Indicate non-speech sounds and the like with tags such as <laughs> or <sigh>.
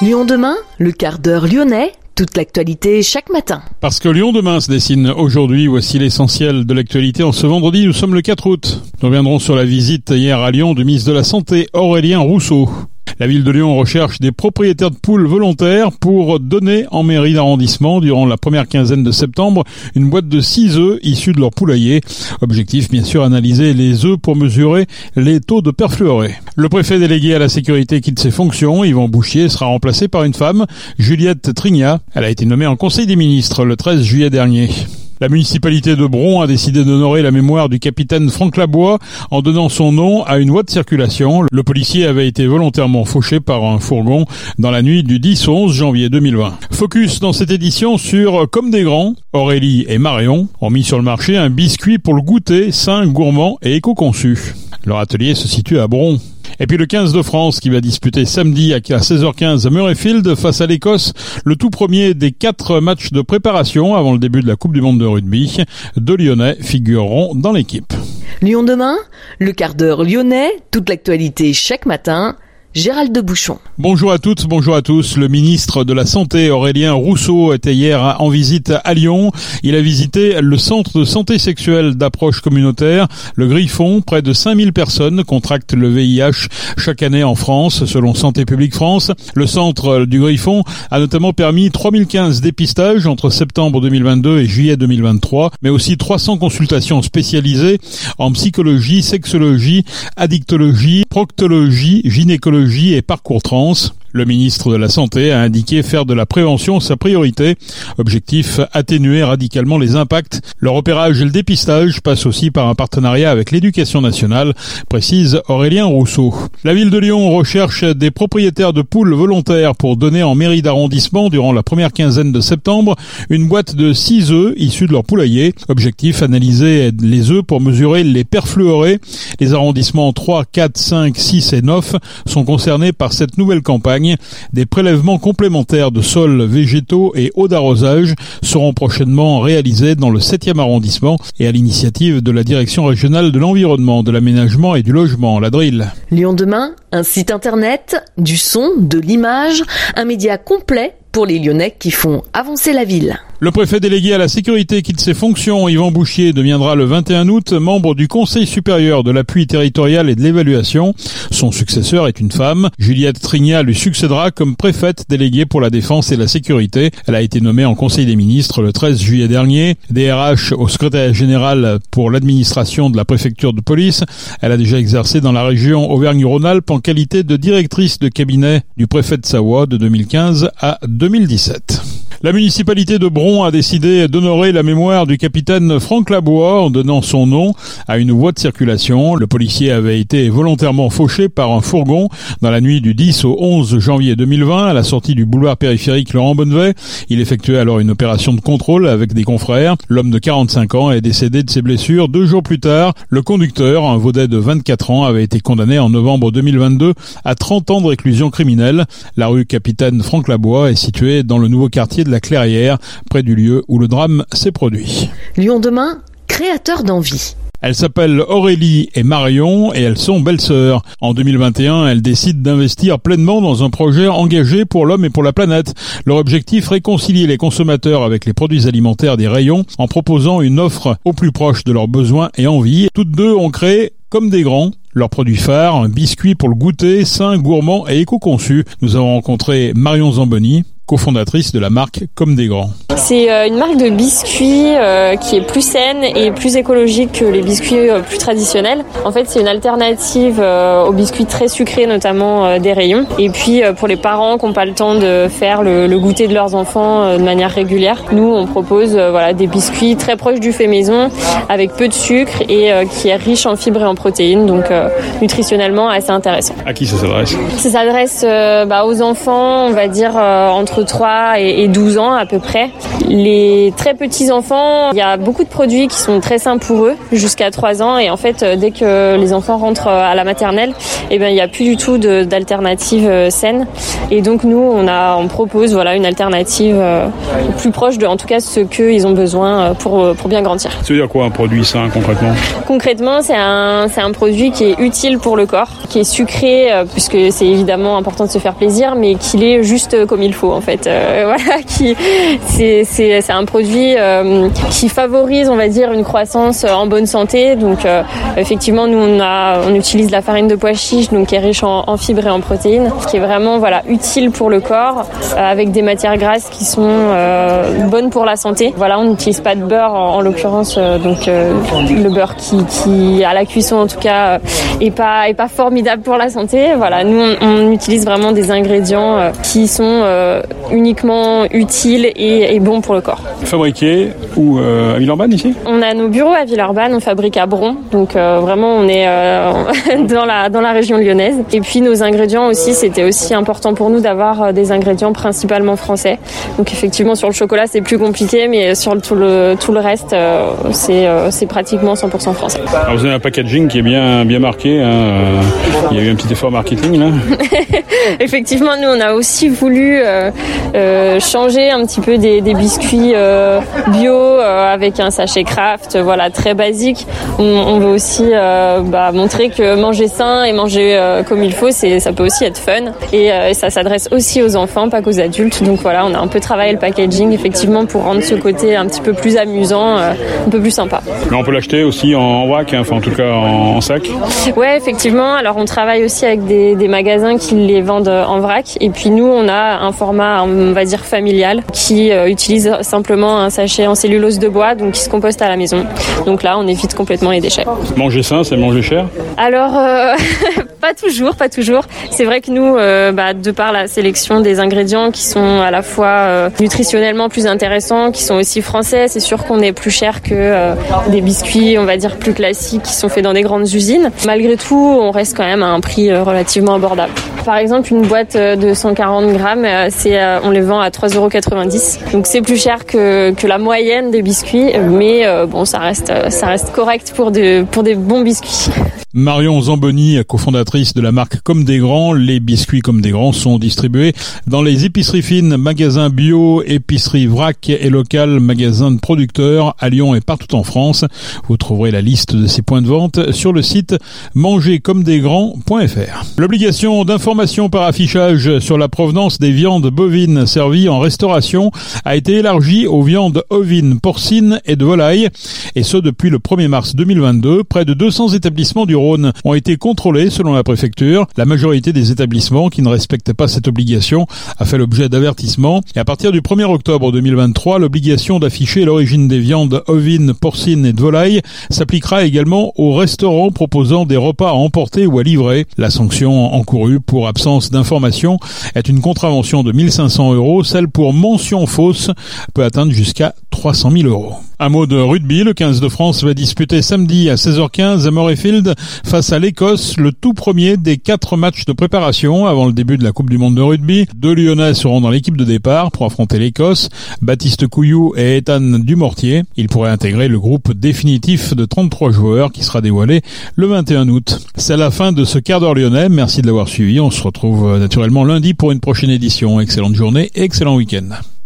Lyon demain, le quart d'heure lyonnais, toute l'actualité chaque matin. Parce que Lyon demain se dessine aujourd'hui, voici l'essentiel de l'actualité en ce vendredi, nous sommes le 4 août. Nous reviendrons sur la visite hier à Lyon du ministre de la Santé Aurélien Rousseau. La ville de Lyon recherche des propriétaires de poules volontaires pour donner en mairie d'arrondissement durant la première quinzaine de septembre une boîte de 6 œufs issus de leur poulailler. Objectif bien sûr analyser les œufs pour mesurer les taux de perfluoré. Le préfet délégué à la sécurité quitte ses fonctions. Yvan Bouchier sera remplacé par une femme, Juliette Trignat. Elle a été nommée en Conseil des ministres le 13 juillet dernier. La municipalité de Bron a décidé d'honorer la mémoire du capitaine Franck Labois en donnant son nom à une voie de circulation. Le policier avait été volontairement fauché par un fourgon dans la nuit du 10 11 janvier 2020. Focus dans cette édition sur Comme des grands, Aurélie et Marion ont mis sur le marché un biscuit pour le goûter, sain, gourmand et éco-conçu. Leur atelier se situe à Bron. Et puis le 15 de France qui va disputer samedi à 16h15 à Murrayfield face à l'Écosse, le tout premier des quatre matchs de préparation avant le début de la Coupe du Monde de rugby. Deux Lyonnais figureront dans l'équipe. Lyon demain, le quart d'heure lyonnais, toute l'actualité chaque matin Gérald de Bouchon. Bonjour à toutes, bonjour à tous. Le ministre de la Santé Aurélien Rousseau était hier en visite à Lyon. Il a visité le centre de santé sexuelle d'approche communautaire, le Griffon. Près de 5000 personnes contractent le VIH chaque année en France, selon Santé publique France. Le centre du Griffon a notamment permis 3015 dépistages entre septembre 2022 et juillet 2023, mais aussi 300 consultations spécialisées en psychologie, sexologie, addictologie, proctologie, gynécologie et parcours trans. Le ministre de la Santé a indiqué faire de la prévention sa priorité. Objectif, atténuer radicalement les impacts. Le repérage et le dépistage passent aussi par un partenariat avec l'éducation nationale, précise Aurélien Rousseau. La ville de Lyon recherche des propriétaires de poules volontaires pour donner en mairie d'arrondissement durant la première quinzaine de septembre une boîte de 6 œufs issus de leur poulailler. Objectif, analyser les œufs pour mesurer les perfluorés. Les arrondissements 3, 4, 5, 6 et 9 sont concernés par cette nouvelle campagne des prélèvements complémentaires de sols végétaux et eau d'arrosage seront prochainement réalisés dans le 7e arrondissement et à l'initiative de la Direction régionale de l'environnement, de l'aménagement et du logement, la DRIL. Lyon demain, un site internet, du son, de l'image, un média complet pour les Lyonnais qui font avancer la ville. Le préfet délégué à la sécurité quitte ses fonctions. Yvan Bouchier deviendra le 21 août membre du Conseil supérieur de l'appui territorial et de l'évaluation. Son successeur est une femme. Juliette Trignat lui succédera comme préfète déléguée pour la défense et la sécurité. Elle a été nommée en Conseil des ministres le 13 juillet dernier. DRH au secrétaire général pour l'administration de la préfecture de police. Elle a déjà exercé dans la région Auvergne-Rhône-Alpes en qualité de directrice de cabinet du préfet de Savoie de 2015 à 2017. La municipalité de Bron a décidé d'honorer la mémoire du capitaine Franck Labois en donnant son nom à une voie de circulation. Le policier avait été volontairement fauché par un fourgon dans la nuit du 10 au 11 janvier 2020 à la sortie du boulevard périphérique Laurent Bonnevet. Il effectuait alors une opération de contrôle avec des confrères. L'homme de 45 ans est décédé de ses blessures deux jours plus tard. Le conducteur, un vaudet de 24 ans, avait été condamné en novembre 2022 à 30 ans de réclusion criminelle. La rue Capitaine Franck Labois est située dans le nouveau quartier la Clairière, près du lieu où le drame s'est produit. Lyon demain, créateur d'envie. Elles s'appellent Aurélie et Marion et elles sont belles-sœurs. En 2021, elles décident d'investir pleinement dans un projet engagé pour l'homme et pour la planète. Leur objectif, réconcilier les consommateurs avec les produits alimentaires des rayons en proposant une offre au plus proche de leurs besoins et envies. Toutes deux ont créé comme des grands. Leur produit phare, un biscuit pour le goûter, sain, gourmand et éco-conçu. Nous avons rencontré Marion Zamboni, cofondatrice de la marque Comme des Grands. C'est euh, une marque de biscuits euh, qui est plus saine et plus écologique que les biscuits euh, plus traditionnels. En fait, c'est une alternative aux biscuits très sucrés, notamment des rayons. Et puis, pour les parents qui n'ont pas le temps de faire le, goûter de leurs enfants de manière régulière, nous, on propose voilà, des biscuits très proches du fait maison, avec peu de sucre et qui est riche en fibres et en protéines, donc nutritionnellement assez intéressant. À qui ça s'adresse? Ça s'adresse bah, aux enfants, on va dire entre entre 3 et 12 ans à peu près. Les très petits enfants, il y a beaucoup de produits qui sont très sains pour eux jusqu'à 3 ans et en fait dès que les enfants rentrent à la maternelle, eh ben il n'y a plus du tout d'alternative saine et donc nous on a on propose voilà une alternative plus proche de en tout cas ce qu'ils ont besoin pour pour bien grandir. Ça veut dire quoi un produit sain concrètement? Concrètement, c'est un c'est un produit qui est utile pour le corps, qui est sucré puisque c'est évidemment important de se faire plaisir mais qu'il est juste comme il faut en fait. <laughs> voilà, qui c'est un produit euh, qui favorise, on va dire, une croissance en bonne santé. Donc, euh, effectivement, nous on utilise la farine de pois chiche, donc qui est riche en, fibres et en protéines, qui est vraiment voilà utile pour le corps, euh, avec des matières grasses qui sont bonnes pour la santé. Voilà, on n'utilise pas de beurre en, l'occurrence, donc le beurre qui, à la cuisson en tout cas, est pas formidable pour la santé. Voilà, nous on utilise vraiment des ingrédients qui sont uniquement utiles et, et bons pour le corps. Fabriqué où euh, à Villeurbanne ici? On a nos bureaux à Villeurbanne, on fabrique à Bron, donc euh, vraiment on est euh, <laughs> dans la dans la région lyonnaise. Et puis nos ingrédients aussi, c'était aussi important pour nous d'avoir des ingrédients principalement français. Donc effectivement sur le chocolat c'est plus compliqué, mais sur tout le tout le reste c'est c'est pratiquement 100% français. Alors vous avez un packaging qui est bien bien marqué. Hein. Il y a eu un petit effort marketing là. <laughs> effectivement, nous on a aussi voulu changer un petit peu des, des biscuits euh, bio euh, avec un sachet craft, voilà très basique. On, veut aussi euh, bah, montrer que manger sain et manger comme il faut, c'est ça peut aussi être fun et, ça s'adresse aussi aux enfants, pas qu'aux adultes. Donc voilà, on a un peu travaillé le packaging effectivement pour rendre ce côté un petit peu plus amusant, un peu plus sympa. Mais on peut l'acheter aussi en vrac, hein, enfin en tout cas en, sac. Ouais, effectivement. Alors on travaille aussi avec des, des magasins qui les vendent en vrac et puis nous on a un format on va dire familial qui utilise simplement un sachet en cellulose de bois, donc qui se composte à la maison. Donc là, on évite complètement les déchets. Manger sain, c'est manger cher? Alors, euh, <laughs> pas toujours, pas toujours. C'est vrai que nous, euh, bah, de par la sélection des ingrédients qui sont à la fois euh, nutritionnellement plus intéressants, qui sont aussi français, c'est sûr qu'on est plus cher que des biscuits, on va dire, plus classiques qui sont faits dans des grandes usines. Malgré tout, on reste quand même à un prix relativement abordable. Par exemple, une boîte de 140 grammes, c'est, on les vend à 3,90 euros. Donc c'est plus cher que, la moyenne des biscuits, mais euh, bon, ça reste, ça reste correct pour, de, pour des bons biscuits. Marion Zamboni, cofondatrice de la marque Comme des Grands, les biscuits Comme des Grands sont distribués dans les épiceries fines, magasins bio, épiceries vrac et locales, magasins de producteurs à Lyon et partout en France. Vous trouverez la liste de ces points de vente sur le site mangercommedesgrands.fr. L'obligation d'information par affichage sur la provenance des viandes bovines servies en restauration a été élargie aux viandes ovines, porcines et de volaille, et ce depuis le 1er mars 2022. Près de 200 établissements du Rhône ont été contrôlés selon la préfecture. La majorité des établissements qui ne respectent pas cette obligation a fait l'objet d'avertissements. Et à partir du 1er octobre 2023, l'obligation d'afficher l'origine des viandes ovines, porcines et de volaille s'appliquera également aux restaurants proposant des repas à emporter ou à livrer. La sanction encourue pour absence d'information est une contravention de 1500 euros. Celle pour mention fausse peut atteindre jusqu'à 300 000 euros. Un mot de rugby, le 15 de France va disputer samedi à 16h15 à Murrayfield face à l'Écosse, le tout premier des quatre matchs de préparation avant le début de la Coupe du Monde de rugby. Deux Lyonnais seront dans l'équipe de départ pour affronter l'Écosse, Baptiste Couillou et Ethan Dumortier. Ils pourraient intégrer le groupe définitif de 33 joueurs qui sera dévoilé le 21 août. C'est la fin de ce quart d'heure lyonnais. Merci de l'avoir suivi. On se retrouve naturellement lundi pour une prochaine édition. Excellente journée excellent week-end.